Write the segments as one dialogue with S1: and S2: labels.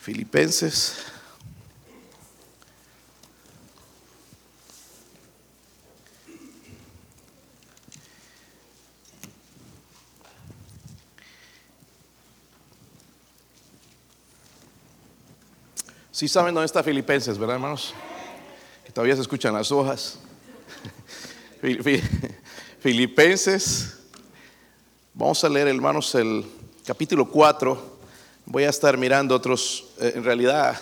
S1: Filipenses. Sí saben dónde está Filipenses, ¿verdad, hermanos? Que todavía se escuchan las hojas. Filipenses. Vamos a leer, hermanos, el capítulo 4. Voy a estar mirando otros, eh, en realidad,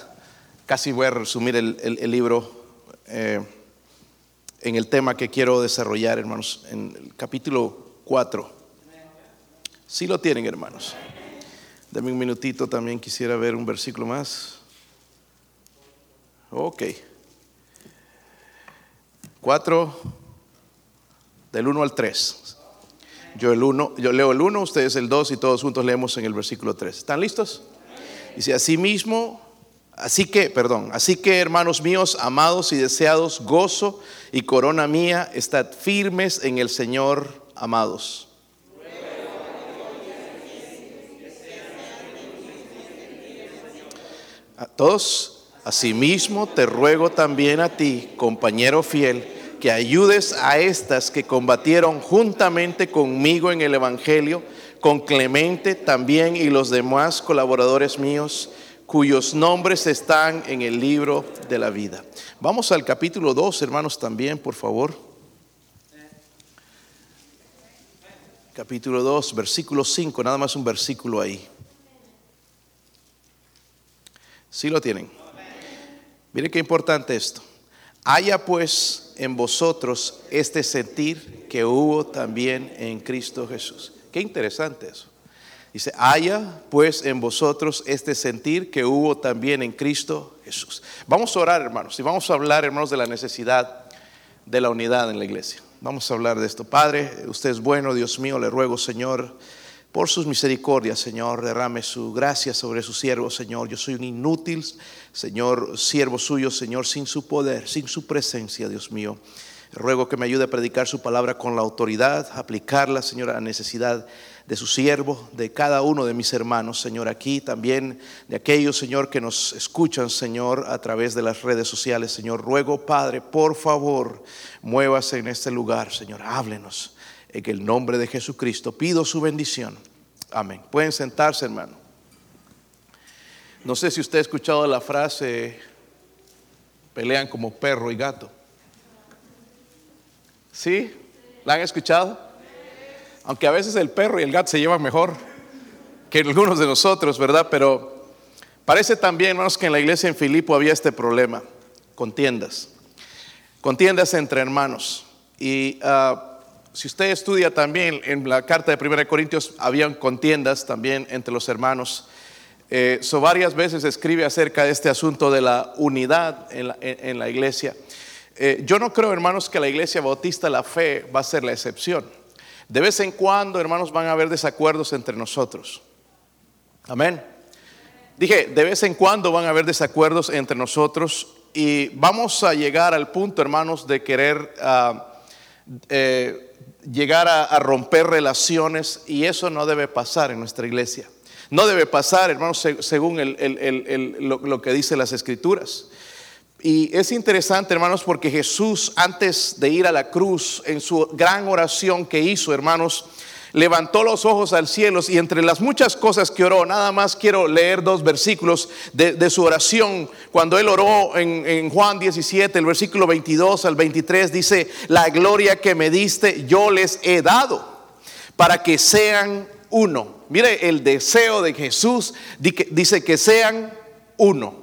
S1: casi voy a resumir el, libro eh, en el tema que quiero desarrollar, hermanos, en el capítulo 4. Sí lo tienen, hermanos. Dame un minutito, también quisiera ver un versículo más. Ok. Cuatro, del 1 al 3. Yo, el uno, yo leo el 1, ustedes el 2 y todos juntos leemos en el versículo 3. ¿Están listos? Dice, así mismo, así que, perdón, así que hermanos míos, amados y deseados, gozo y corona mía, estad firmes en el Señor, amados. A todos Asimismo, te ruego también a ti, compañero fiel, que ayudes a estas que combatieron juntamente conmigo en el Evangelio, con Clemente también y los demás colaboradores míos, cuyos nombres están en el libro de la vida. Vamos al capítulo 2, hermanos, también, por favor. Capítulo 2, versículo 5, nada más un versículo ahí. ¿Sí lo tienen? Mire qué importante esto. Haya pues en vosotros este sentir que hubo también en Cristo Jesús. Qué interesante eso. Dice, haya pues en vosotros este sentir que hubo también en Cristo Jesús. Vamos a orar, hermanos, y vamos a hablar, hermanos, de la necesidad de la unidad en la iglesia. Vamos a hablar de esto. Padre, usted es bueno, Dios mío, le ruego, Señor, por sus misericordias, Señor, derrame su gracia sobre su siervo, Señor. Yo soy un inútil, Señor, siervo suyo, Señor, sin su poder, sin su presencia, Dios mío. Ruego que me ayude a predicar su palabra con la autoridad, aplicarla, Señor, a la necesidad de su siervo, de cada uno de mis hermanos, Señor, aquí también de aquellos, Señor, que nos escuchan, Señor, a través de las redes sociales, Señor. Ruego, Padre, por favor, muévase en este lugar, Señor, háblenos. En el nombre de Jesucristo pido su bendición. Amén. Pueden sentarse, hermano. No sé si usted ha escuchado la frase, pelean como perro y gato. ¿Sí? ¿La han escuchado? Aunque a veces el perro y el gato se llevan mejor que algunos de nosotros, ¿verdad? Pero parece también, hermanos, que en la iglesia en Filipo había este problema, contiendas. Contiendas entre hermanos. Y uh, si usted estudia también en la carta de 1 Corintios, habían contiendas también entre los hermanos. Eh, varias veces escribe acerca de este asunto de la unidad en la, iglesia. Eh, yo no creo, hermanos, que la iglesia bautista la fe va a ser la excepción. De vez en cuando, hermanos, van a haber desacuerdos entre nosotros. Amén. Dije, de vez en cuando van a haber desacuerdos entre nosotros y vamos a llegar al punto, hermanos, de querer ah, eh, llegar a, romper relaciones y eso no debe pasar en nuestra iglesia. No debe pasar, hermanos, según lo, que dice las escrituras. Y es interesante, hermanos, porque Jesús, antes de ir a la cruz, en su gran oración que hizo, hermanos, levantó los ojos al cielo y entre las muchas cosas que oró, nada más quiero leer dos versículos de, su oración. Cuando él oró en, en, Juan 17, el versículo 22 al 23, dice, la gloria que me diste yo les he dado para que sean uno. Mire, el deseo de Jesús dice que sean uno.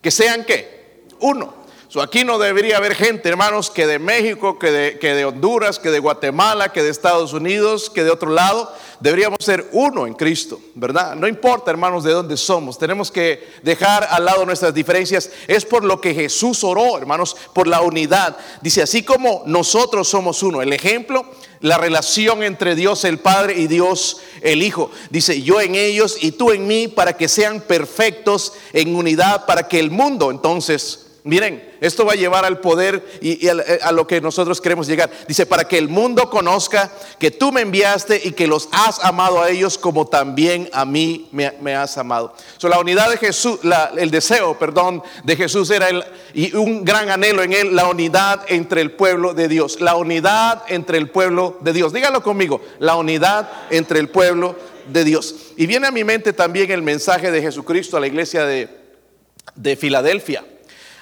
S1: ¿Que sean qué? Uno aquí no debería haber gente, hermanos, que de México, que de, que de Honduras, que de Guatemala, que de Estados Unidos, que de otro lado. Deberíamos ser uno en Cristo, ¿verdad? No importa, hermanos, de dónde somos. Tenemos que dejar al lado nuestras diferencias. Es por lo que Jesús oró, hermanos, por la unidad. Dice, así como nosotros somos uno. El ejemplo, la relación entre Dios el Padre y Dios el Hijo. Dice, yo en ellos y tú en mí, para que sean perfectos en unidad, para que el mundo entonces Miren, esto va a llevar al poder y, a, lo que nosotros queremos llegar. Dice, para que el mundo conozca que tú me enviaste y que los has amado a ellos como también a mí me, has amado. So, la unidad de Jesús, el deseo, perdón, de Jesús era el, y un gran anhelo en él, la unidad entre el pueblo de Dios. La unidad entre el pueblo de Dios. Dígalo conmigo, la unidad entre el pueblo de Dios. Y viene a mi mente también el mensaje de Jesucristo a la iglesia de Filadelfia.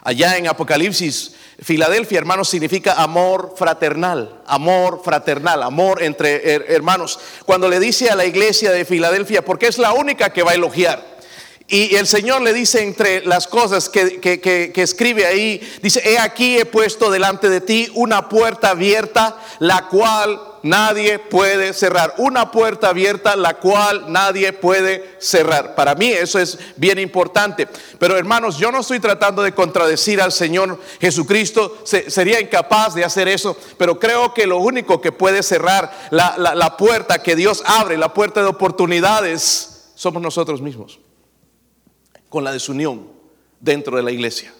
S1: Allá en Apocalipsis, Filadelfia, hermanos, significa amor fraternal, amor fraternal, amor entre hermanos. Cuando le dice a la iglesia de Filadelfia, porque es la única que va a elogiar, y el Señor le dice entre las cosas que, que, escribe ahí, dice, he aquí he puesto delante de ti una puerta abierta, la cual nadie puede cerrar. Una puerta abierta la cual nadie puede cerrar. Para mí eso es bien importante. Pero hermanos, yo no estoy tratando de contradecir al Señor Jesucristo. sería incapaz de hacer eso. Pero creo que lo único que puede cerrar la, la puerta que Dios abre, la puerta de oportunidades, somos nosotros mismos. Con la desunión dentro de la iglesia.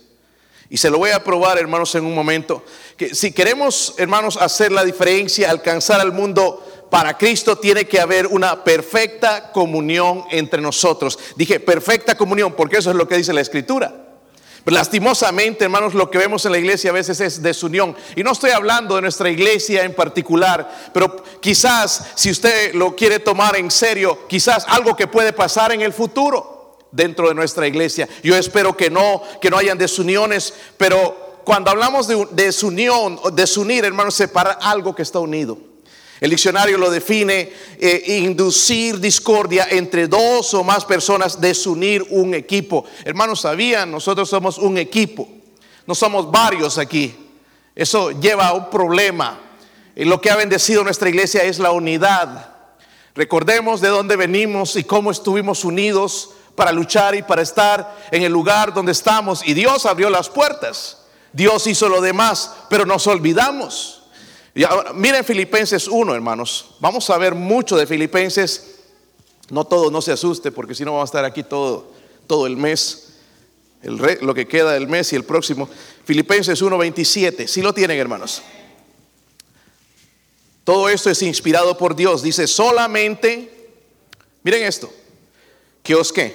S1: Y se lo voy a probar, hermanos, en un momento. Que si queremos, hermanos, hacer la diferencia, alcanzar al mundo para Cristo, tiene que haber una perfecta comunión entre nosotros. Dije perfecta comunión, porque eso es lo que dice la Escritura. Pero lastimosamente, hermanos, lo que vemos en la iglesia a veces es desunión. Y no estoy hablando de nuestra iglesia en particular, pero quizás, si usted lo quiere tomar en serio, quizás algo que puede pasar en el futuro dentro de nuestra iglesia. Yo espero que no, que no hayan desuniones, pero cuando hablamos de desunión, desunir, hermanos, separar algo que está unido. El diccionario lo define, eh, inducir discordia entre dos o más personas, desunir un equipo. Hermanos, sabían, nosotros somos un equipo, no somos varios aquí. Eso lleva a un problema. Lo que ha bendecido nuestra iglesia es la unidad. Recordemos de dónde venimos y cómo estuvimos unidos para luchar y para estar en el lugar donde estamos. Y Dios abrió las puertas. Dios hizo lo demás, pero nos olvidamos. Miren Filipenses 1, hermanos. Vamos a ver mucho de Filipenses. No todo, no se asuste, porque si no vamos a estar aquí todo, todo el mes. Lo que queda del mes y el próximo. Filipenses 1, 27. Si lo tienen, hermanos. Todo esto es inspirado por Dios. Dice solamente, miren esto, que os qué,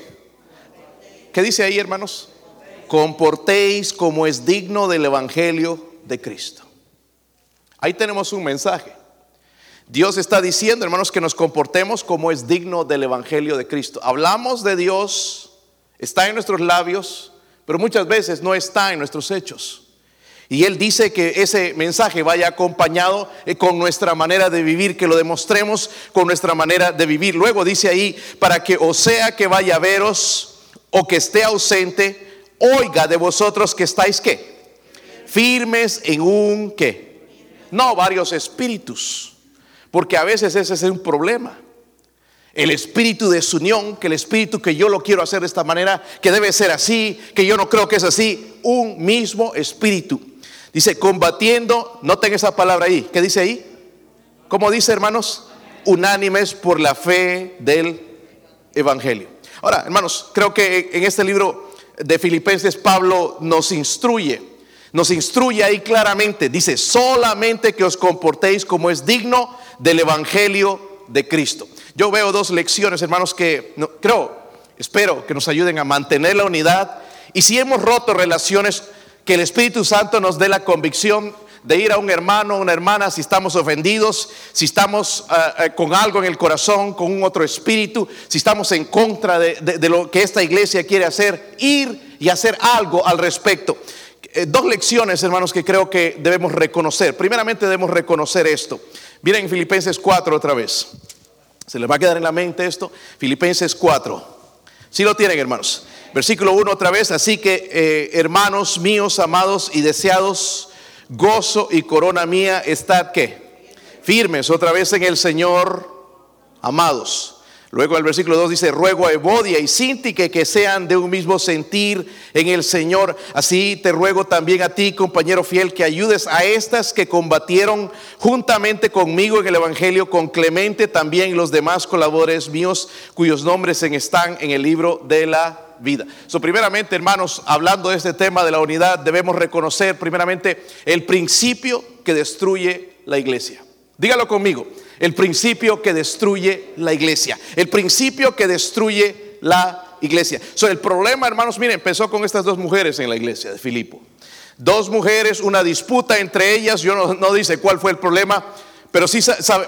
S1: ¿Qué dice ahí, hermanos? Comportéis como es digno del Evangelio de Cristo. Ahí tenemos un mensaje. Dios está diciendo, hermanos, que nos comportemos como es digno del Evangelio de Cristo. Hablamos de Dios, está en nuestros labios, pero muchas veces no está en nuestros hechos. Y Él dice que ese mensaje vaya acompañado eh, con nuestra manera de vivir, que lo demostremos con nuestra manera de vivir. Luego dice ahí, para que o sea que vaya a veros, o que esté ausente, oiga de vosotros que estáis qué? Firmes en un qué? No varios espíritus, porque a veces ese es un problema. El espíritu de su unión, que el espíritu que yo lo quiero hacer de esta manera, que debe ser así, que yo no creo que es así, un mismo espíritu. Dice, combatiendo, noten esa palabra ahí, ¿qué dice ahí? ¿Cómo dice hermanos? Unánimes por la fe del Evangelio. Ahora, hermanos, creo que en este libro de Filipenses Pablo nos instruye, nos instruye ahí claramente, dice, solamente que os comportéis como es digno del Evangelio de Cristo. Yo veo dos lecciones, hermanos, que creo, espero que nos ayuden a mantener la unidad y si hemos roto relaciones, que el Espíritu Santo nos dé la convicción de ir a un hermano, una hermana, si estamos ofendidos, si estamos eh, eh, con algo en el corazón, con un otro espíritu, si estamos en contra de, lo que esta iglesia quiere hacer, ir y hacer algo al respecto. Eh, dos lecciones, hermanos, que creo que debemos reconocer. Primeramente debemos reconocer esto. Miren Filipenses 4 otra vez. ¿Se les va a quedar en la mente esto? Filipenses 4. Si lo tienen, hermanos. Versículo 1 otra vez. Así que, hermanos míos, amados y deseados, gozo y corona mía, estad que firmes otra vez en el Señor, amados. Luego el versículo 2 dice, ruego a Evodia y Sintique que sean de un mismo sentir en el Señor. Así te ruego también a ti, compañero fiel, que ayudes a estas que combatieron juntamente conmigo en el Evangelio, con Clemente también los demás colaboradores míos, cuyos nombres están en el libro de la vida. So, primeramente, hermanos, hablando de este tema de la unidad, debemos reconocer primeramente el principio que destruye la iglesia. Dígalo conmigo, el principio que destruye la iglesia, el principio que destruye la iglesia. So, el problema, hermanos, miren, empezó con estas dos mujeres en la iglesia de Filipo. Dos mujeres, una disputa entre ellas, yo no, no dice cuál fue el problema, pero sí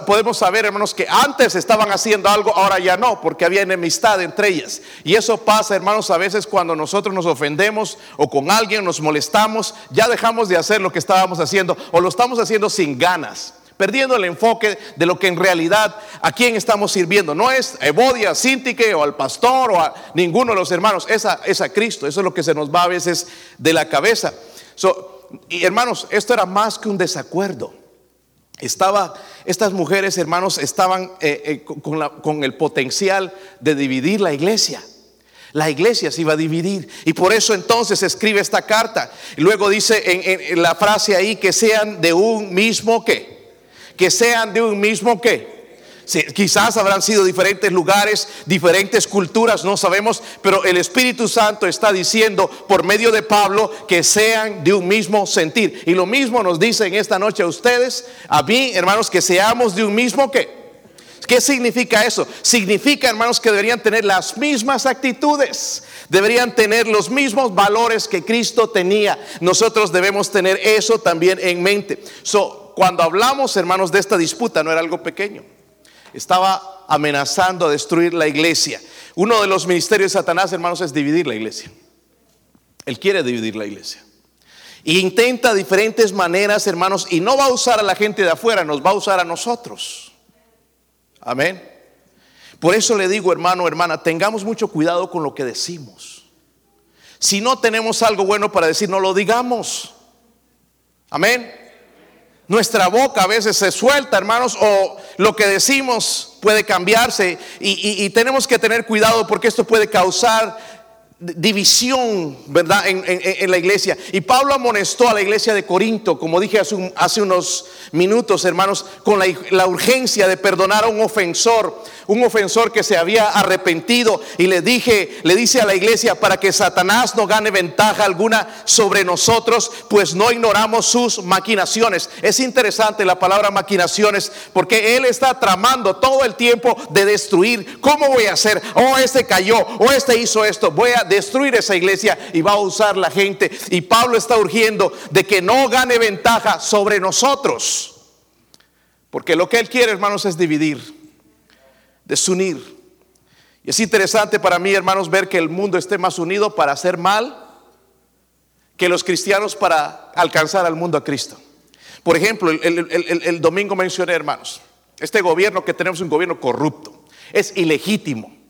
S1: podemos saber, hermanos, que antes estaban haciendo algo, ahora ya no, porque había enemistad entre ellas. Y eso pasa, hermanos, a veces cuando nosotros nos ofendemos o con alguien nos molestamos, ya dejamos de hacer lo que estábamos haciendo o lo estamos haciendo sin ganas. Perdiendo el enfoque de lo que en realidad a quién estamos sirviendo. No es a Evodia, Sintique o al pastor o a ninguno de los hermanos, es a, es a Cristo. Eso es lo que se nos va a veces de la cabeza. y hermanos, esto era más que un desacuerdo. Estaba, estas mujeres, hermanos, estaban eh, eh, con, el potencial de dividir la iglesia. La iglesia se iba a dividir. Y por eso entonces escribe esta carta. Luego dice en, en la frase ahí que sean de un mismo qué. Que sean de un mismo quizás habrán sido diferentes lugares, diferentes culturas, no sabemos, pero el Espíritu Santo está diciendo por medio de Pablo que sean de un mismo sentir. Y lo mismo nos dice en esta noche a ustedes, a mí, hermanos, que seamos de un mismo que. ¿Qué significa eso? Significa, hermanos, que deberían tener las mismas actitudes, deberían tener los mismos valores que Cristo tenía. Nosotros debemos tener eso también en mente. So, cuando hablamos, hermanos, de esta disputa, no era algo pequeño estaba amenazando a destruir la iglesia. Uno de los ministerios de Satanás, hermanos, es dividir la iglesia. Él quiere dividir la iglesia. Y intenta diferentes maneras, hermanos, y no va a usar a la gente de afuera, nos va a usar a nosotros. Amén. Por eso le digo, hermano, hermana, tengamos mucho cuidado con lo que decimos. Si no tenemos algo bueno para decir, no lo digamos. Amén. Nuestra boca a veces se suelta, hermanos, o lo que decimos puede cambiarse y, tenemos que tener cuidado porque esto puede causar división, ¿verdad? En, la iglesia. Y Pablo amonestó a la iglesia de Corinto, como dije hace, unos minutos, hermanos, con la, urgencia de perdonar a un ofensor, un ofensor que se había arrepentido. Y le dije, le dice a la iglesia, para que Satanás no gane ventaja alguna sobre nosotros, pues no ignoramos sus maquinaciones. Es interesante la palabra maquinaciones, porque él está tramando todo el tiempo de destruir. ¿Cómo voy a hacer? Oh, este cayó, o oh, este hizo esto. Voy a destruir esa iglesia y va a usar la gente. Y Pablo está urgiendo de que no gane ventaja sobre nosotros. Porque lo que él quiere, hermanos, es dividir, desunir. Y es interesante para mí, hermanos, ver que el mundo esté más unido para hacer mal que los cristianos para alcanzar al mundo a Cristo. Por ejemplo, el, domingo mencioné, hermanos, este gobierno que tenemos un gobierno corrupto, es ilegítimo.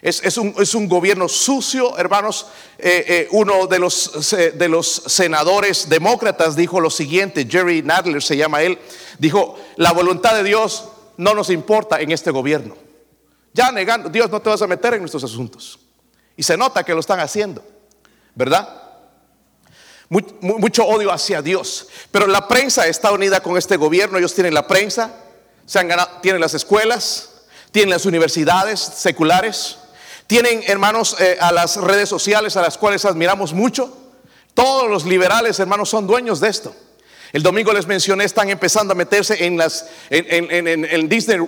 S1: Es, un, gobierno sucio, hermanos. Eh, eh, uno de los, senadores demócratas dijo lo siguiente, Jerry Nadler se llama él, dijo, la voluntad de Dios no nos importa en este gobierno. Ya negando, Dios no te vas a meter en nuestros asuntos. Y se nota que lo están haciendo, ¿verdad? Mucho, odio hacia Dios. Pero la prensa está unida con este gobierno, ellos tienen la prensa, tienen las escuelas, tienen las universidades seculares, tienen, hermanos, eh, a las redes sociales a las cuales admiramos mucho. Todos los liberales, hermanos, son dueños de esto. El domingo les mencioné, están empezando a meterse en las, en, Disney,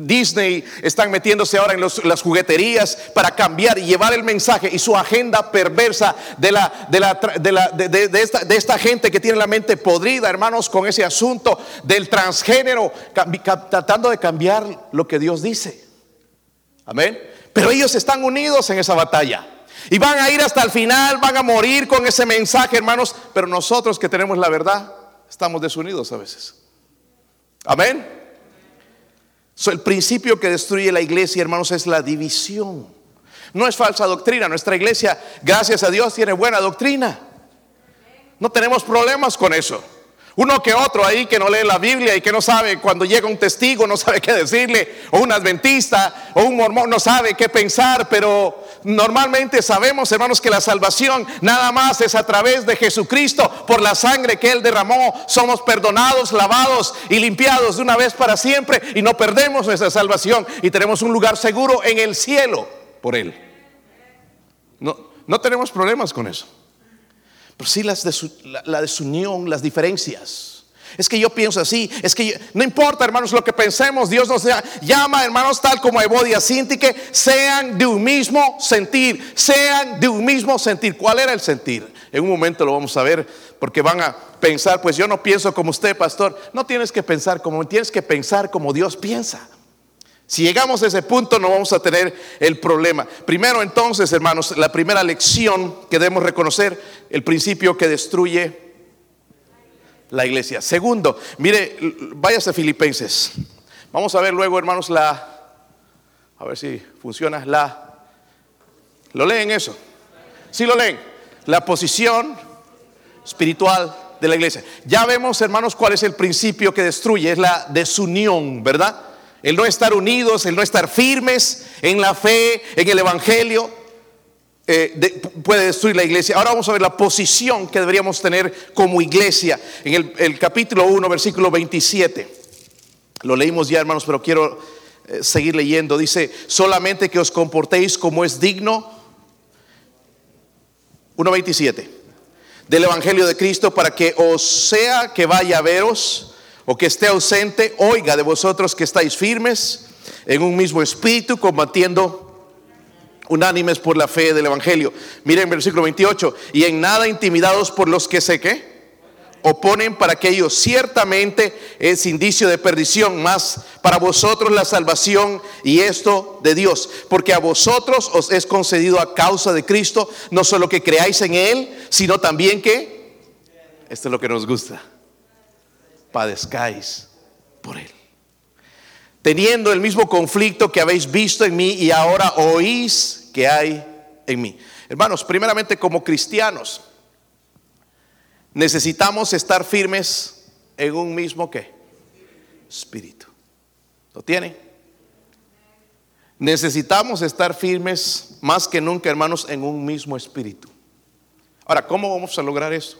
S1: Disney, están metiéndose ahora en las jugueterías para cambiar y llevar el mensaje y su agenda perversa de, la, de, la, de, esta, de esta gente que tiene la mente podrida, hermanos, con ese asunto del transgénero, tratando de cambiar lo que Dios dice. Amén. Pero ellos están unidos en esa batalla. Y van a ir hasta el final, van a morir con ese mensaje, hermanos. Pero nosotros que tenemos la verdad, estamos desunidos a veces. Amén. el principio que destruye la iglesia, hermanos, es la división. No es falsa doctrina. Nuestra iglesia, gracias a Dios, tiene buena doctrina. No tenemos problemas con eso. Uno que otro ahí que no lee la Biblia y que no sabe cuando llega un testigo, no sabe qué decirle, o un adventista, o un mormón, no sabe qué pensar, pero normalmente sabemos, hermanos, que la salvación nada más es a través de Jesucristo, por la sangre que Él derramó, somos perdonados, lavados y limpiados de una vez para siempre y no perdemos nuestra salvación y tenemos un lugar seguro en el cielo por Él. No, no tenemos problemas con eso. Pero sí las la, desunión, las diferencias. Es que yo pienso así, es que no importa, hermanos, lo que pensemos, Dios nos llama, hermanos, tal como Evodia que sean de un mismo sentir, sean de un mismo sentir. ¿Cuál era el sentir? En un momento lo vamos a ver, porque van a pensar, pues yo no pienso como usted, pastor. No tienes que pensar como, tienes que pensar como Dios piensa. Si llegamos a ese punto no vamos a tener el problema. Primero entonces, hermanos, la primera lección que debemos reconocer, el principio que destruye la iglesia. Segundo, mire, váyase a Filipenses. Vamos a ver luego, hermanos, la, a ver si funciona, la, ¿lo leen eso? Sí lo leen. La posición espiritual de la iglesia. Ya vemos, hermanos, cuál es el principio que destruye, es la desunión, ¿verdad? El no estar unidos, el no estar firmes en la fe, en el Evangelio, eh, puede destruir la iglesia. Ahora vamos a ver la posición que deberíamos tener como iglesia. En el, capítulo 1, versículo 27. Lo leímos ya, hermanos, pero quiero eh, seguir leyendo. Dice, solamente que os comportéis como es digno. 1.27 del Evangelio de Cristo para que os sea que vaya a veros o que esté ausente, oiga de vosotros que estáis firmes en un mismo espíritu, combatiendo unánimes por la fe del Evangelio. Miren versículo 28, y en nada intimidados por los que sé que oponen para que ellos ciertamente es indicio de perdición, más para vosotros la salvación y esto de Dios, porque a vosotros os es concedido a causa de Cristo, no solo que creáis en Él, sino también que, esto es lo que nos gusta, padezcáis por él. Teniendo el mismo conflicto que habéis visto en mí y ahora oís que hay en mí. Hermanos, primeramente como cristianos, necesitamos estar firmes en un mismo qué? Espíritu. ¿Lo tiene? Necesitamos estar firmes más que nunca, hermanos, en un mismo espíritu. Ahora, ¿cómo vamos a lograr eso?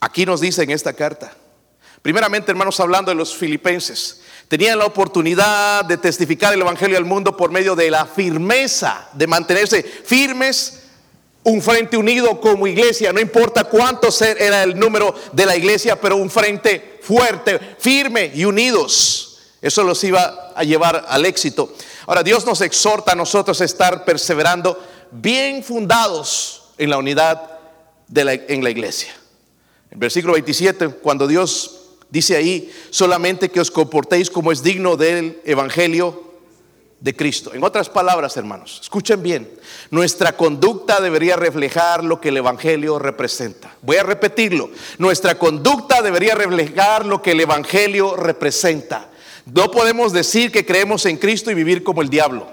S1: Aquí nos dice en esta carta, Primeramente, hermanos, hablando de los filipenses, tenían la oportunidad de testificar el Evangelio al mundo por medio de la firmeza, de mantenerse firmes, un frente unido como iglesia, no importa cuánto era el número de la iglesia, pero un frente fuerte, firme y unidos. Eso los iba a llevar al éxito. Ahora, Dios nos exhorta a nosotros a estar perseverando bien fundados en la unidad de en la iglesia. En versículo 27, cuando Dios Dice ahí, solamente que os comportéis como es digno del Evangelio de Cristo. En otras palabras, hermanos, escuchen bien, nuestra conducta debería reflejar lo que el Evangelio representa. Voy a repetirlo, nuestra conducta debería reflejar lo que el Evangelio representa. No podemos decir que creemos en Cristo y vivir como el diablo.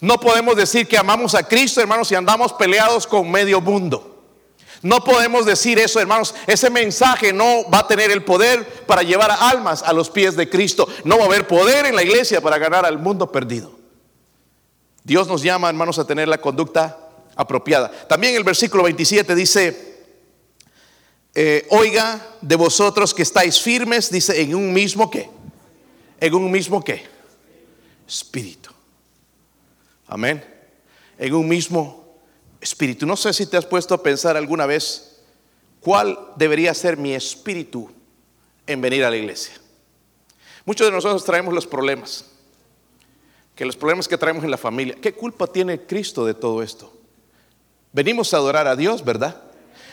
S1: No podemos decir que amamos a Cristo, hermanos, y andamos peleados con medio mundo. No podemos decir eso, hermanos. Ese mensaje no va a tener el poder para llevar almas a los pies de Cristo. No va a haber poder en la iglesia para ganar al mundo perdido. Dios nos llama, hermanos, a tener la conducta apropiada. También el versículo 27 dice, eh, oiga de vosotros que estáis firmes, dice, en un mismo qué. En un mismo qué. Espíritu. Amén. En un mismo espíritu. No sé si te has puesto a pensar alguna vez cuál debería ser mi espíritu en venir a la iglesia. Muchos de nosotros traemos los problemas, que los problemas que traemos en la familia. ¿Qué culpa tiene Cristo de todo esto? Venimos a adorar a Dios, ¿verdad?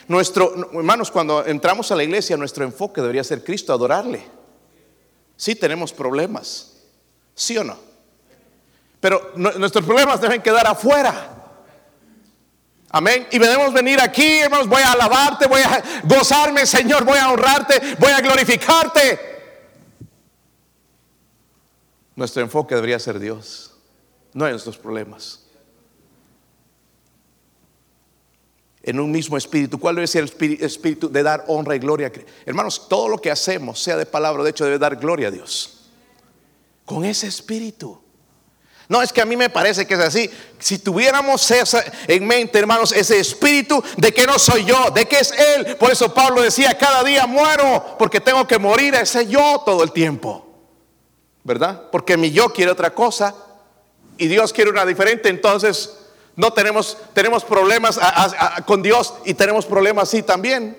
S1: Nuestro, hermanos, cuando entramos a la iglesia, nuestro enfoque debería ser Cristo, adorarle. Sí tenemos problemas, ¿sí o no? Pero nuestros problemas deben quedar afuera. Amén. Y debemos venir aquí, hermanos, voy a alabarte, voy a gozarme, Señor, voy a honrarte, voy a glorificarte. Nuestro enfoque debería ser Dios, no en nuestros problemas. En un mismo espíritu. ¿Cuál ser el espíritu de dar honra y gloria? Hermanos, todo lo que hacemos, sea de palabra de hecho, debe dar gloria a Dios. Con ese espíritu. No, es que a mí me parece que es así. Si tuviéramos en mente, hermanos, ese espíritu de que no soy yo, de que es Él. Por eso Pablo decía, cada día muero porque tengo que morir a ese yo todo el tiempo. ¿Verdad? Porque mi yo quiere otra cosa y Dios quiere una diferente. Entonces No tenemos, tenemos problemas con Dios y tenemos problemas así también,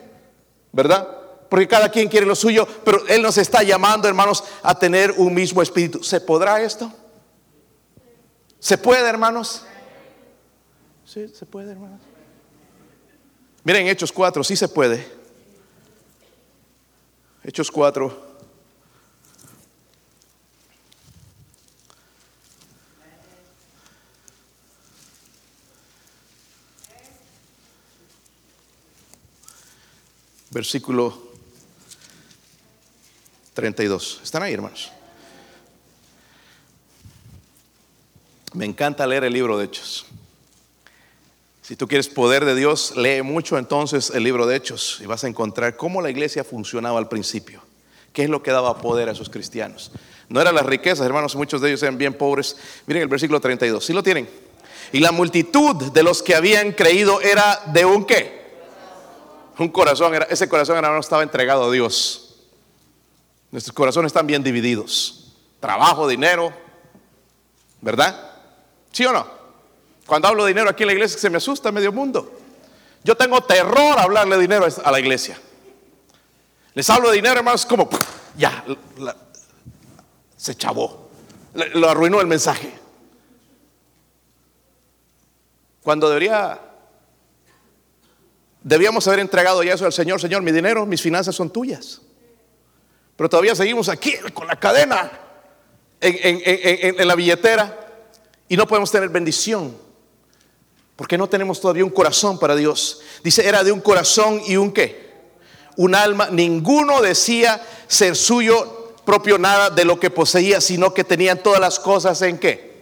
S1: ¿verdad? Porque cada quien quiere lo suyo, pero Él nos está llamando, hermanos, a tener un mismo espíritu. ¿Se podrá esto? ¿Se puede, hermanos? Sí, se puede, hermanos. Miren, Hechos 4, sí se puede. Hechos 4. Versículo 32. ¿Están ahí, hermanos? Me encanta leer el libro de Hechos. Si tú quieres poder de Dios, lee mucho entonces el libro de Hechos y vas a encontrar cómo la iglesia funcionaba al principio. ¿Qué es lo que daba poder a esos cristianos? No eran las riquezas, hermanos, muchos de ellos eran bien pobres. Miren el versículo 32, ¿sí lo tienen? Y la multitud de los que habían creído era de un qué? Un corazón, ese corazón hermano estaba entregado a Dios. Nuestros corazones están bien divididos. Trabajo, dinero, ¿verdad? ¿Sí o no? Cuando hablo de dinero aquí en la iglesia se me asusta medio mundo. Yo tengo terror a hablarle dinero a la iglesia. Les hablo de dinero, hermanos, como ya se chavó, lo arruinó el mensaje. Cuando debería, debíamos haber entregado ya eso al Señor, Señor, mi dinero, mis finanzas son tuyas. Pero todavía seguimos aquí con la cadena en la billetera y no podemos tener bendición. Porque no tenemos todavía un corazón para Dios. Dice, era de un corazón y un qué. Un alma. Ninguno decía ser suyo propio nada de lo que poseía, sino que tenían todas las cosas en qué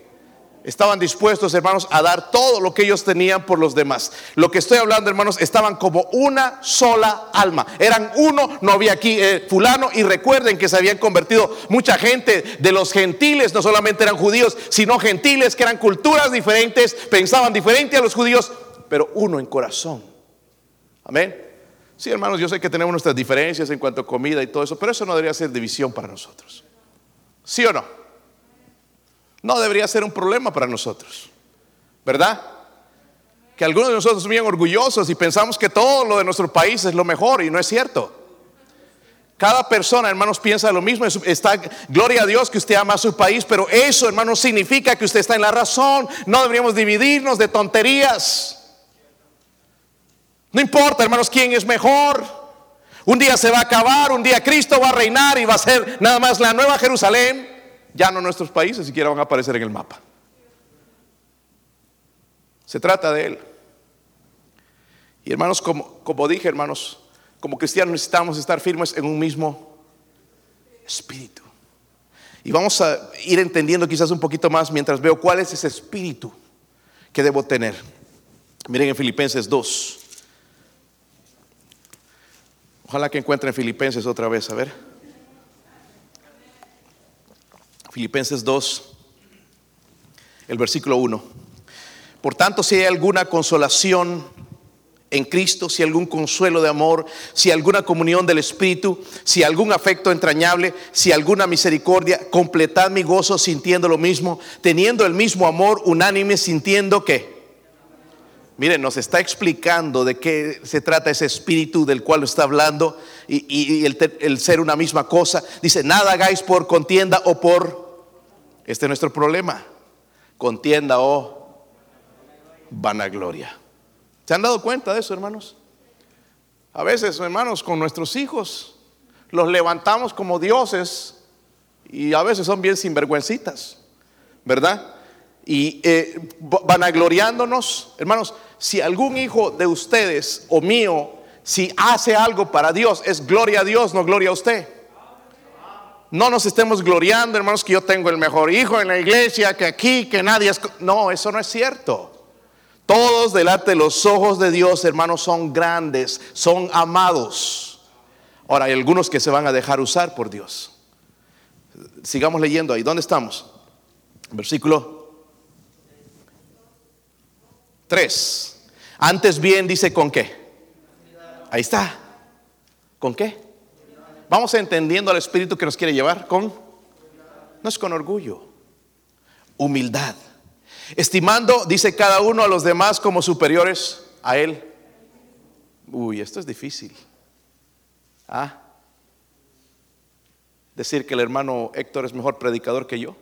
S1: estaban dispuestos, hermanos, a dar todo lo que ellos tenían por los demás. Lo que estoy hablando, hermanos, estaban como una sola alma. Eran uno, no había aquí eh, fulano. Y recuerden que se habían convertido mucha gente de los gentiles, no solamente eran judíos, sino gentiles que eran culturas diferentes, pensaban diferente a los judíos, pero uno en corazón. Amén. Sí, hermanos, yo sé que tenemos nuestras diferencias en cuanto a comida y todo eso, pero eso no debería ser división para nosotros. ¿Sí o no? No debería ser un problema para nosotros. ¿Verdad? Que algunos de nosotros son bien orgullosos y pensamos que todo lo de nuestro país es lo mejor y no es cierto. Cada persona, hermanos, piensa lo mismo. Está, gloria a Dios que usted ama a su país, pero eso, hermanos, significa que usted está en la razón. No deberíamos dividirnos de tonterías. No importa, hermanos, quién es mejor. Un día se va a acabar, un día Cristo va a reinar y va a ser nada más la nueva Jerusalén ya no nuestros países siquiera van a aparecer en el mapa. Se trata de Él. Y hermanos, como, como dije, hermanos, como cristianos necesitamos estar firmes en un mismo espíritu. Y vamos a ir entendiendo quizás un poquito más mientras veo cuál es ese espíritu que debo tener. Miren en Filipenses 2. Ojalá que encuentren Filipenses otra vez, a ver. Filipenses 2, el versículo 1. Por tanto, si hay alguna consolación en Cristo, si algún consuelo de amor, si alguna comunión del Espíritu, si algún afecto entrañable, si alguna misericordia, completad mi gozo sintiendo lo mismo, teniendo el mismo amor unánime, sintiendo que Miren, nos está explicando de qué se trata ese espíritu del cual está hablando y, el, ser una misma cosa. Dice, nada hagáis por contienda o por... Este es nuestro problema. Contienda o vanagloria. ¿Se han dado cuenta de eso, hermanos? A veces, hermanos, con nuestros hijos los levantamos como dioses y a veces son bien sinvergüencitas, ¿verdad? y eh, vanagloriándonos, hermanos, si algún hijo de ustedes o mío, si hace algo para Dios, es gloria a Dios, no gloria a usted. No nos estemos gloriando, hermanos, que yo tengo el mejor hijo en la iglesia, que aquí, que nadie es... No, eso no es cierto. Todos delante de los ojos de Dios, hermanos, son grandes, son amados. Ahora, hay algunos que se van a dejar usar por Dios. Sigamos leyendo ahí. ¿Dónde estamos? Versículo 3. Antes bien dice con qué. Ahí está. ¿Con qué? Vamos entendiendo al Espíritu que nos quiere llevar con... No es con orgullo. Humildad. Estimando, dice cada uno a los demás como superiores a él. Uy, esto es difícil. ¿Ah? Decir que el hermano Héctor es mejor predicador que yo.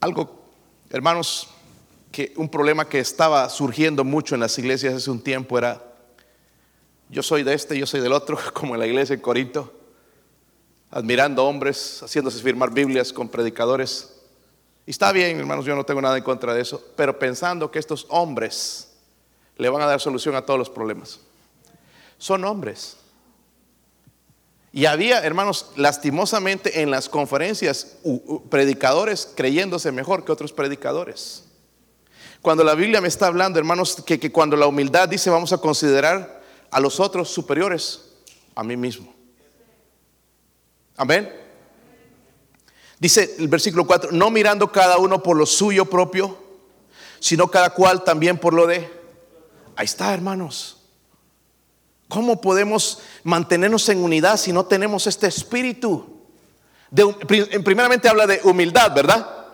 S1: Algo, hermanos, que un problema que estaba surgiendo mucho en las iglesias hace un tiempo era, yo soy de este, yo soy del otro, como en la iglesia en Corinto, admirando hombres, haciéndose firmar Biblias con predicadores. Y está bien, hermanos, yo no tengo nada en contra de eso, pero pensando que estos hombres le van a dar solución a todos los problemas. Son hombres. Y había, hermanos, lastimosamente en las conferencias, predicadores creyéndose mejor que otros predicadores. Cuando la Biblia me está hablando, hermanos, que, que cuando la humildad dice vamos a considerar a los otros superiores a mí mismo. Amén. Dice el versículo 4, no mirando cada uno por lo suyo propio, sino cada cual también por lo de... Ahí está, hermanos. ¿Cómo podemos mantenernos en unidad si no tenemos este espíritu? De, primeramente habla de humildad, ¿verdad?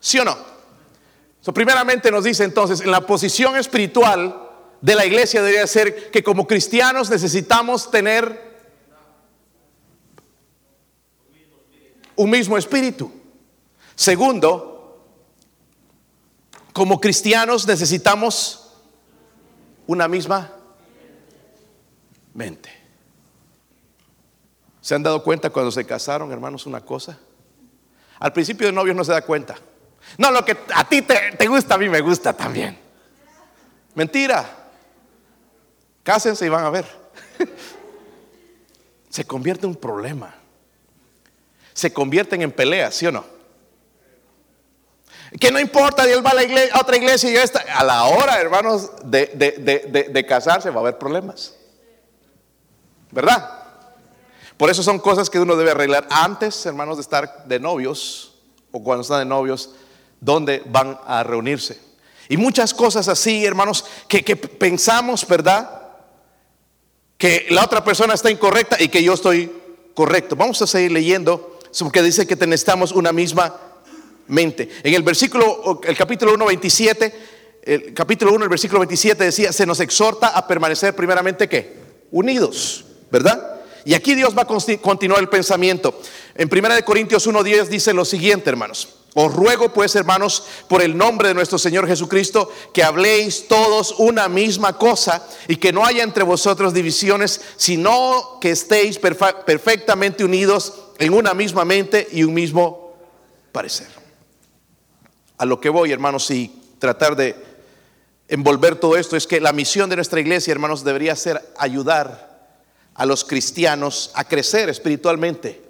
S1: ¿Sí o no? Primeramente nos dice entonces, en la posición espiritual de la iglesia debería ser que como cristianos necesitamos tener un mismo espíritu. Segundo, como cristianos necesitamos una misma mente. ¿Se han dado cuenta cuando se casaron, hermanos, una cosa? Al principio de novios no se da cuenta. No, lo que a ti te, gusta, a mí me gusta también. Mentira. Cásense y van a ver. se convierte en un problema. Se convierten en peleas, ¿sí o no? Que no importa, Dios va a, la a otra iglesia y yo está. A la hora, hermanos, de casarse va a haber problemas. ¿Verdad? Por eso son cosas que uno debe arreglar antes, hermanos, de estar de novios o cuando están de novios, donde van a reunirse. Y muchas cosas así, hermanos, que, pensamos, ¿verdad? Que la otra persona está incorrecta y que yo estoy correcto. Vamos a seguir leyendo, porque dice que necesitamos una misma mente. En el versículo, el capítulo 1, 27, el capítulo 1, el versículo 27 decía, se nos exhorta a permanecer primeramente, ¿qué? Unidos. ¿verdad? Y aquí Dios va a continuar el pensamiento. En 1 Corintios 1.10 dice lo siguiente, hermanos. Os ruego pues, hermanos, por el nombre de nuestro Señor Jesucristo, que habléis todos una misma cosa y que no haya entre vosotros divisiones, sino que estéis perfectamente unidos en una misma mente y un mismo parecer. A lo que voy, hermanos, y tratar de envolver todo esto es que la misión de nuestra iglesia, hermanos, debería ser ayudar a los cristianos a crecer espiritualmente,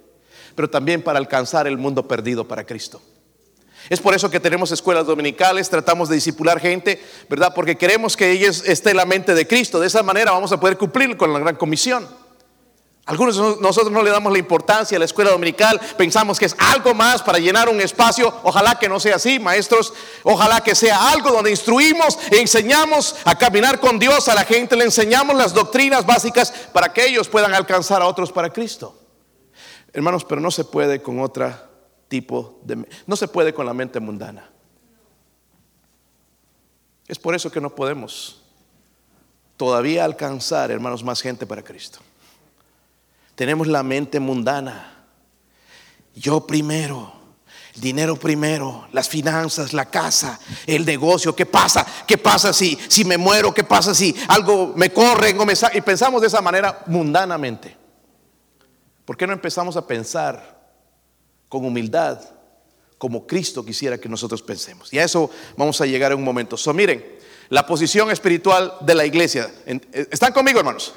S1: pero también para alcanzar el mundo perdido para Cristo. Es por eso que tenemos escuelas dominicales, tratamos de disipular gente, ¿verdad? Porque queremos que ellos esté en la mente de Cristo. De esa manera vamos a poder cumplir con la gran comisión. Algunos de nosotros no le damos la importancia a la escuela dominical, pensamos que es algo más para llenar un espacio. Ojalá que no sea así, maestros. Ojalá que sea algo donde instruimos e enseñamos a caminar con Dios a la gente, le enseñamos las doctrinas básicas para que ellos puedan alcanzar a otros para Cristo. Hermanos, pero no se puede con otro tipo de... No se puede con la mente mundana. Es por eso que no podemos todavía alcanzar, hermanos, más gente para Cristo. Tenemos la mente mundana. Yo primero, el dinero primero, las finanzas, la casa, el negocio. ¿Qué pasa? ¿Qué pasa si, si me muero? ¿Qué pasa si algo me corre Y pensamos de esa manera mundanamente. ¿Por qué no empezamos a pensar con humildad como Cristo quisiera que nosotros pensemos? Y a eso vamos a llegar en un momento. So, miren, la posición espiritual de la iglesia. ¿Están conmigo, hermanos?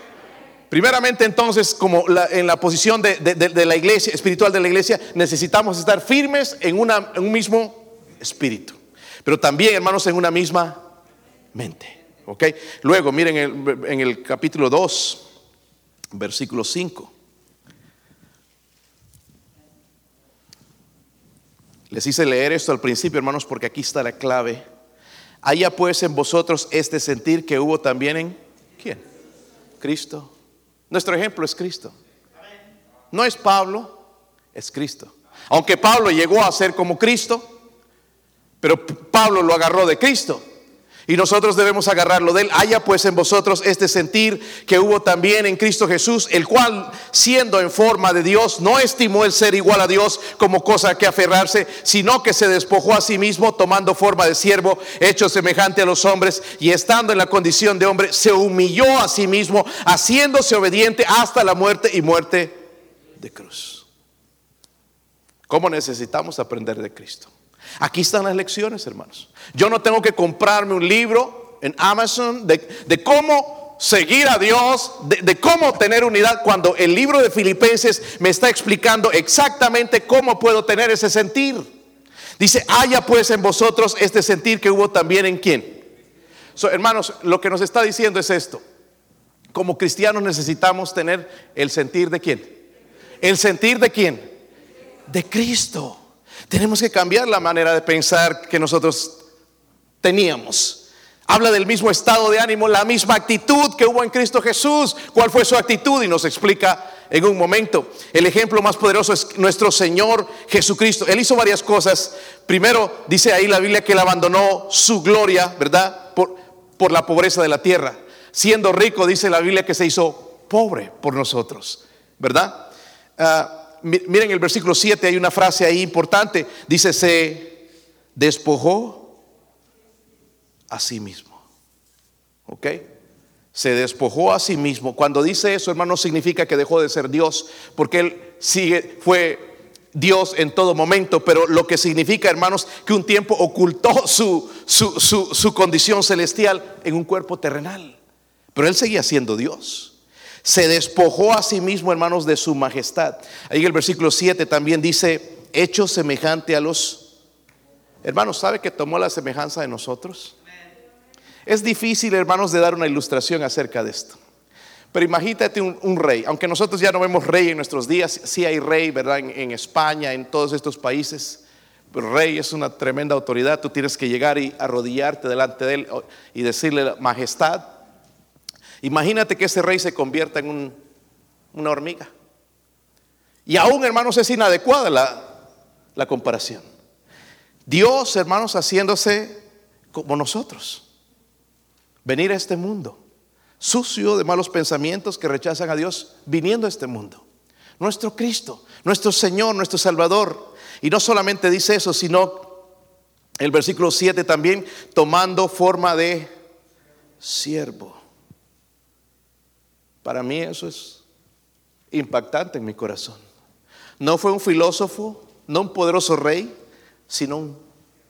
S1: Primeramente entonces, como en la posición de, la iglesia, espiritual de la iglesia, necesitamos estar firmes en, un mismo espíritu. Pero también, hermanos, en una misma mente. ¿Ok? Luego, miren en el capítulo 2, versículo 5. Les hice leer esto al principio, hermanos, porque aquí está la clave. Haya pues en vosotros este sentir que hubo también en ¿quién? Cristo nuestro ejemplo es Cristo. No es Pablo, es Cristo. Aunque Pablo llegó a ser como Cristo, pero Pablo lo agarró de Cristo. Y nosotros debemos agarrarlo de él. Haya pues en vosotros este sentir que hubo también en Cristo Jesús, el cual, siendo en forma de Dios, no estimó el ser igual a Dios como cosa que aferrarse, sino que se despojó a sí mismo, tomando forma de siervo, hecho semejante a los hombres, y estando en la condición de hombre, se humilló a sí mismo, haciéndose obediente hasta la muerte y muerte de cruz. ¿Cómo necesitamos aprender de Cristo? Aquí están las lecciones, hermanos. Yo no tengo que comprarme un libro en Amazon de, cómo seguir a Dios, de, cómo tener unidad, cuando el libro de Filipenses me está explicando exactamente cómo puedo tener ese sentir. Dice, haya pues en vosotros este sentir que hubo también en quién. hermanos, lo que nos está diciendo es esto. Como cristianos necesitamos tener el sentir de quién. ¿El sentir de quién? De Cristo. Tenemos que cambiar la manera de pensar que nosotros teníamos. Habla del mismo estado de ánimo, la misma actitud que hubo en Cristo Jesús. ¿Cuál fue su actitud? Y nos explica en un momento. El ejemplo más poderoso es nuestro Señor Jesucristo. Él hizo varias cosas. Primero, dice ahí la Biblia que él abandonó su gloria, ¿verdad? Por, por la pobreza de la tierra. Siendo rico, dice la Biblia que se hizo pobre por nosotros, ¿verdad? Ah, miren el versículo 7, hay una frase ahí importante. Dice, se despojó a sí mismo. ¿Ok? Se despojó a sí mismo. Cuando dice eso, hermano, significa que dejó de ser Dios, porque Él sigue, fue Dios en todo momento, pero lo que significa, hermanos, que un tiempo ocultó su, su, su, su condición celestial en un cuerpo terrenal. Pero Él seguía siendo Dios se despojó a sí mismo, hermanos, de su majestad. Ahí en el versículo 7 también dice, hecho semejante a los... Hermanos, ¿sabe que tomó la semejanza de nosotros? Es difícil, hermanos, de dar una ilustración acerca de esto. Pero imagínate un, rey, aunque nosotros ya no vemos rey en nuestros días, sí hay rey, ¿verdad? En, en España, en todos estos países. Pero rey es una tremenda autoridad, tú tienes que llegar y arrodillarte delante de él y decirle majestad. Imagínate que ese rey se convierta en una hormiga. Y aún, hermanos, es inadecuada la, la comparación. Dios, hermanos, haciéndose como nosotros. Venir a este mundo, sucio de malos pensamientos que rechazan a Dios, viniendo a este mundo. Nuestro Cristo, nuestro Señor, nuestro Salvador. Y no solamente dice eso, sino el versículo 7 también, tomando forma de siervo. Para mí eso es impactante en mi corazón. No fue un filósofo, no un poderoso rey, sino un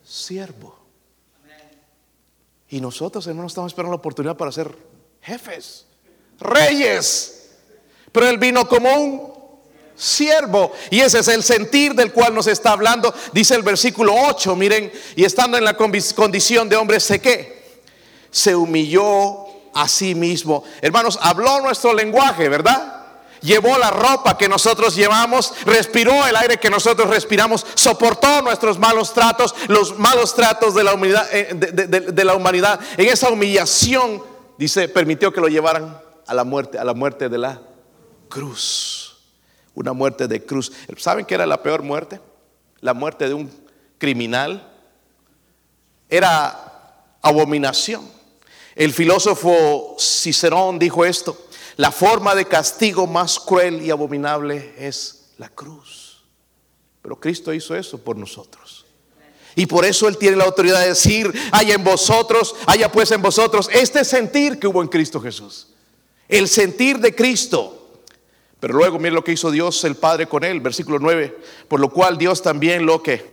S1: siervo. Y nosotros, hermanos, estamos esperando la oportunidad para ser jefes, reyes. Pero él vino como un siervo. Y ese es el sentir del cual nos está hablando. Dice el versículo 8, miren, y estando en la condición de hombre, sé que se humilló a sí mismo. Hermanos, habló nuestro lenguaje, ¿verdad? Llevó la ropa que nosotros llevamos, respiró el aire que nosotros respiramos, soportó nuestros malos tratos, los malos tratos de la humanidad. Eh, de, la humanidad. En esa humillación, dice, permitió que lo llevaran a la muerte, a la muerte de la cruz. Una muerte de cruz. ¿Saben qué era la peor muerte? La muerte de un criminal. Era abominación. El filósofo Cicerón dijo esto, la forma de castigo más cruel y abominable es la cruz. Pero Cristo hizo eso por nosotros. Y por eso Él tiene la autoridad de decir, haya en vosotros, haya pues en vosotros este sentir que hubo en Cristo Jesús. El sentir de Cristo. Pero luego mire lo que hizo Dios el Padre con Él, versículo 9. Por lo cual Dios también lo que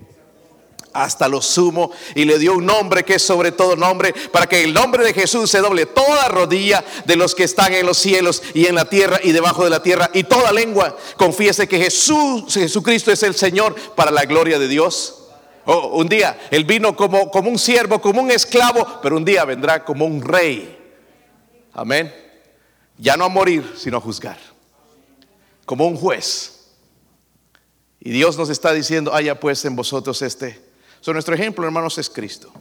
S1: hasta lo sumo y le dio un nombre que es sobre todo nombre para que el nombre de Jesús se doble toda rodilla de los que están en los cielos y en la tierra y debajo de la tierra y toda lengua confiese que Jesús Jesucristo es el Señor para la gloria de Dios. Oh, un día él vino como, como un siervo, como un esclavo, pero un día vendrá como un rey. Amén. Ya no a morir, sino a juzgar. Como un juez. Y Dios nos está diciendo, haya pues en vosotros este So, nuestro ejemplo, hermanos, es Cristo.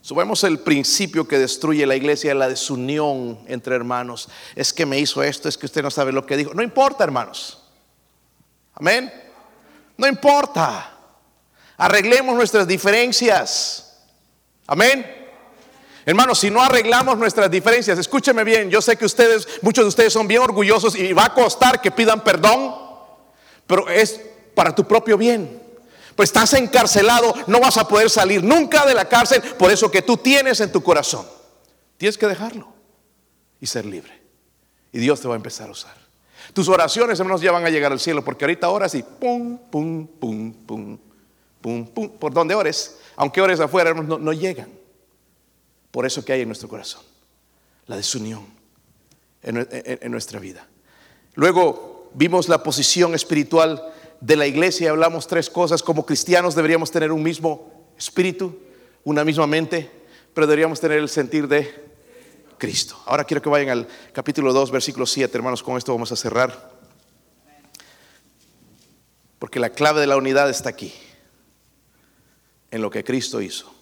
S1: Subemos el principio que destruye la iglesia, la desunión entre hermanos. Es que me hizo esto, es que usted no sabe lo que dijo. No importa, hermanos. Amén. No importa. Arreglemos nuestras diferencias. Amén. Hermanos, si no arreglamos nuestras diferencias, escúcheme bien, yo sé que ustedes, muchos de ustedes son bien orgullosos y va a costar que pidan perdón, pero es para tu propio bien. Pues estás encarcelado, no vas a poder salir nunca de la cárcel por eso que tú tienes en tu corazón. Tienes que dejarlo y ser libre. Y Dios te va a empezar a usar. Tus oraciones, hermanos, ya van a llegar al cielo, porque ahorita ahora sí, pum, pum, pum, pum, pum, pum, por donde ores, aunque ores afuera, hermanos, no llegan por eso que hay en nuestro corazón, la desunión en, nuestra vida. Luego vimos la posición espiritual de la iglesia y hablamos tres cosas. Como cristianos deberíamos tener un mismo espíritu, una misma mente, pero deberíamos tener el sentir de Cristo. Ahora quiero que vayan al capítulo 2, versículo 7, hermanos, con esto vamos a cerrar. Porque la clave de la unidad está aquí, en lo que Cristo hizo.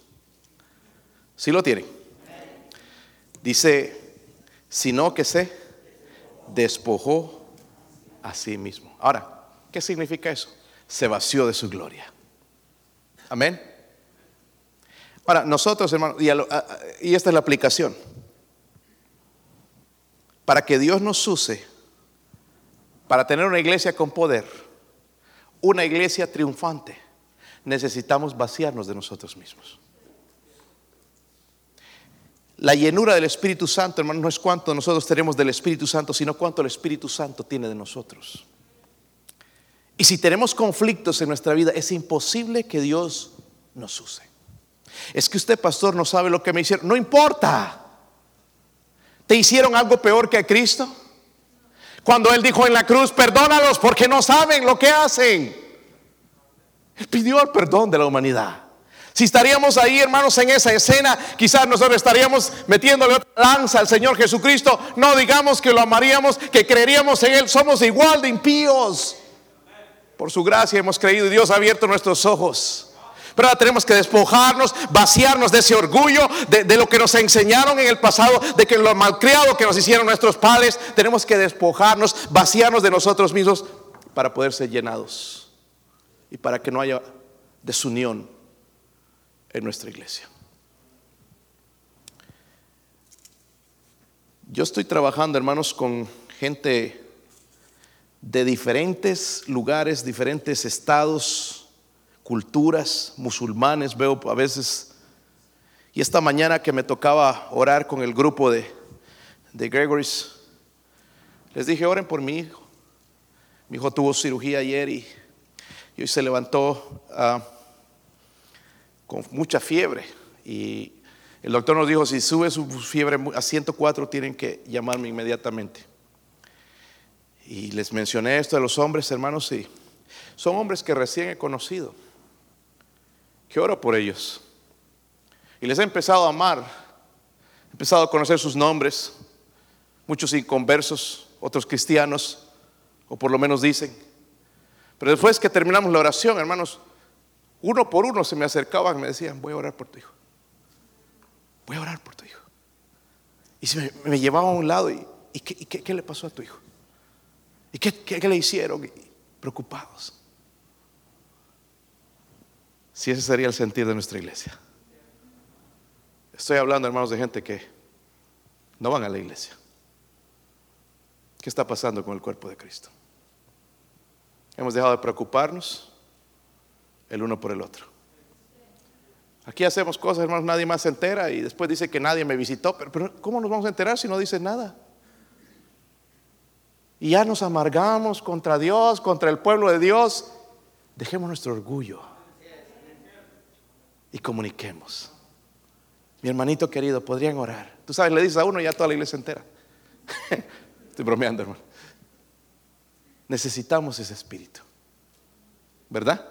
S1: Si lo tienen? Dice, sino que se despojó a sí mismo. Ahora, ¿qué significa eso? Se vació de su gloria. Amén. Ahora, nosotros, hermanos, y, esta es la aplicación. Para que Dios nos use, para tener una iglesia con poder, una iglesia triunfante, necesitamos vaciarnos de nosotros mismos. La llenura del Espíritu Santo, hermano, no es cuánto nosotros tenemos del Espíritu Santo, sino cuánto el Espíritu Santo tiene de nosotros. Y si tenemos conflictos en nuestra vida, es imposible que Dios nos use. Es que usted, pastor, no sabe lo que me hicieron. No importa. ¿Te hicieron algo peor que a Cristo? Cuando Él dijo en la cruz, perdónalos porque no saben lo que hacen. Él pidió el perdón de la humanidad. Si estaríamos ahí, hermanos, en esa escena, quizás nosotros estaríamos metiéndole otra lanza al Señor Jesucristo. No digamos que lo amaríamos, que creeríamos en Él. Somos igual de impíos. Por su gracia hemos creído y Dios ha abierto nuestros ojos. Pero ahora tenemos que despojarnos, vaciarnos de ese orgullo, de, de, lo que nos enseñaron en el pasado, de que lo malcriado que nos hicieron nuestros padres. Tenemos que despojarnos, vaciarnos de nosotros mismos para poder ser llenados y para que no haya desunión en nuestra iglesia. Yo estoy trabajando, hermanos, con gente de diferentes lugares, diferentes estados, culturas, musulmanes, veo a veces. Y esta mañana que me tocaba orar con el grupo de, de Gregory's, les dije, oren por mi hijo. Mi hijo tuvo cirugía ayer y, hoy se levantó. a con mucha fiebre. Y el doctor nos dijo, si sube su fiebre a 104, tienen que llamarme inmediatamente. Y les mencioné esto a los hombres, hermanos, y son hombres que recién he conocido, que oro por ellos. Y les he empezado a amar, he empezado a conocer sus nombres, muchos inconversos, otros cristianos, o por lo menos dicen. Pero después que terminamos la oración, hermanos, uno por uno se me acercaban y me decían, voy a orar por tu hijo. Voy a orar por tu hijo. Y se me, llevaban a un lado y, qué, le pasó a tu hijo? ¿Y qué, le hicieron? preocupados. Si ese sería el sentir de nuestra iglesia. Estoy hablando, hermanos, de gente que no van a la iglesia. ¿Qué está pasando con el cuerpo de Cristo? Hemos dejado de preocuparnos el uno por el otro. Aquí hacemos cosas, hermanos, nadie más se entera y después dice que nadie me visitó, pero, ¿cómo nos vamos a enterar si no dice nada? Y ya nos amargamos contra Dios, contra el pueblo de Dios. Dejemos nuestro orgullo y comuniquemos. Mi hermanito querido, podrían orar. Tú sabes, le dices a uno y ya toda la iglesia entera. Estoy bromeando, hermano. Necesitamos ese espíritu. ¿Verdad?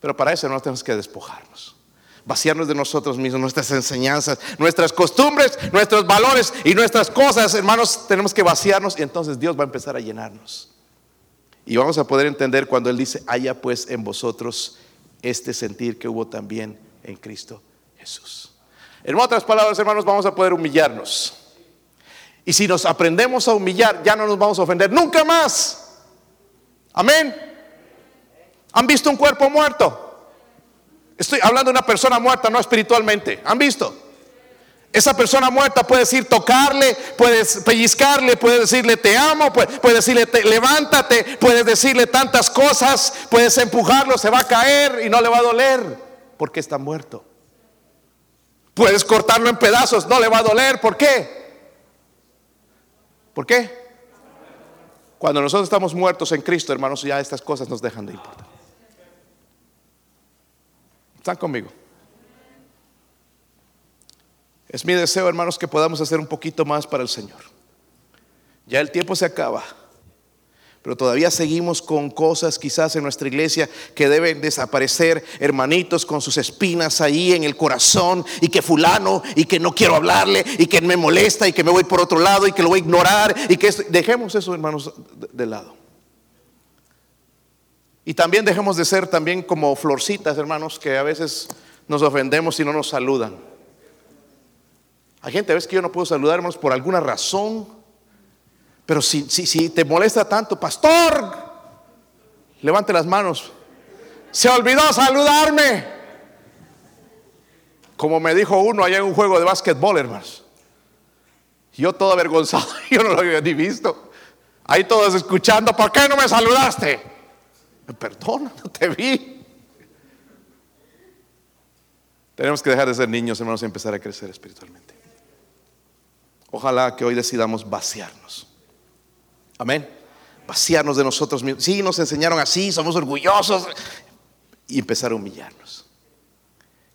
S1: Pero para eso no tenemos que despojarnos. Vaciarnos de nosotros mismos, nuestras enseñanzas, nuestras costumbres, nuestros valores y nuestras cosas, hermanos, tenemos que vaciarnos y entonces Dios va a empezar a llenarnos. Y vamos a poder entender cuando Él dice, haya pues en vosotros este sentir que hubo también en Cristo Jesús. En otras palabras, hermanos, vamos a poder humillarnos. Y si nos aprendemos a humillar, ya no nos vamos a ofender nunca más. Amén. ¿Han visto un cuerpo muerto? Estoy hablando de una persona muerta, no espiritualmente. ¿Han visto? Esa persona muerta puede decir tocarle, puedes pellizcarle, puedes decirle te amo, puedes, decirle levántate, puedes decirle tantas cosas, puedes empujarlo, se va a caer y no le va a doler porque está muerto. Puedes cortarlo en pedazos, no le va a doler, ¿por qué? ¿Por qué? Cuando nosotros estamos muertos en Cristo, hermanos, ya estas cosas nos dejan de importar. ¿Están conmigo? Es mi deseo, hermanos, que podamos hacer un poquito más para el Señor. Ya el tiempo se acaba, pero todavía seguimos con cosas quizás en nuestra iglesia que deben desaparecer, hermanitos con sus espinas ahí en el corazón y que fulano y que no quiero hablarle y que me molesta y que me voy por otro lado y que lo voy a ignorar y que dejemos eso, hermanos, de lado. Y también dejemos de ser también como florcitas, hermanos, que a veces nos ofendemos y no nos saludan. Hay gente a que yo no puedo saludar, hermanos, por alguna razón. Pero si, si, si te molesta tanto, pastor, levante las manos. Se olvidó saludarme. Como me dijo uno allá en un juego de básquetbol, hermanos. Yo todo avergonzado, yo no lo había ni visto. Ahí todos escuchando, ¿por qué no me saludaste? Perdona, no te vi. Tenemos que dejar de ser niños, hermanos, y empezar a crecer espiritualmente. Ojalá que hoy decidamos vaciarnos. Amén. Vaciarnos de nosotros mismos. Sí, nos enseñaron así, somos orgullosos. Y empezar a humillarnos.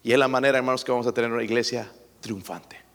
S1: Y es la manera, hermanos, que vamos a tener una iglesia triunfante.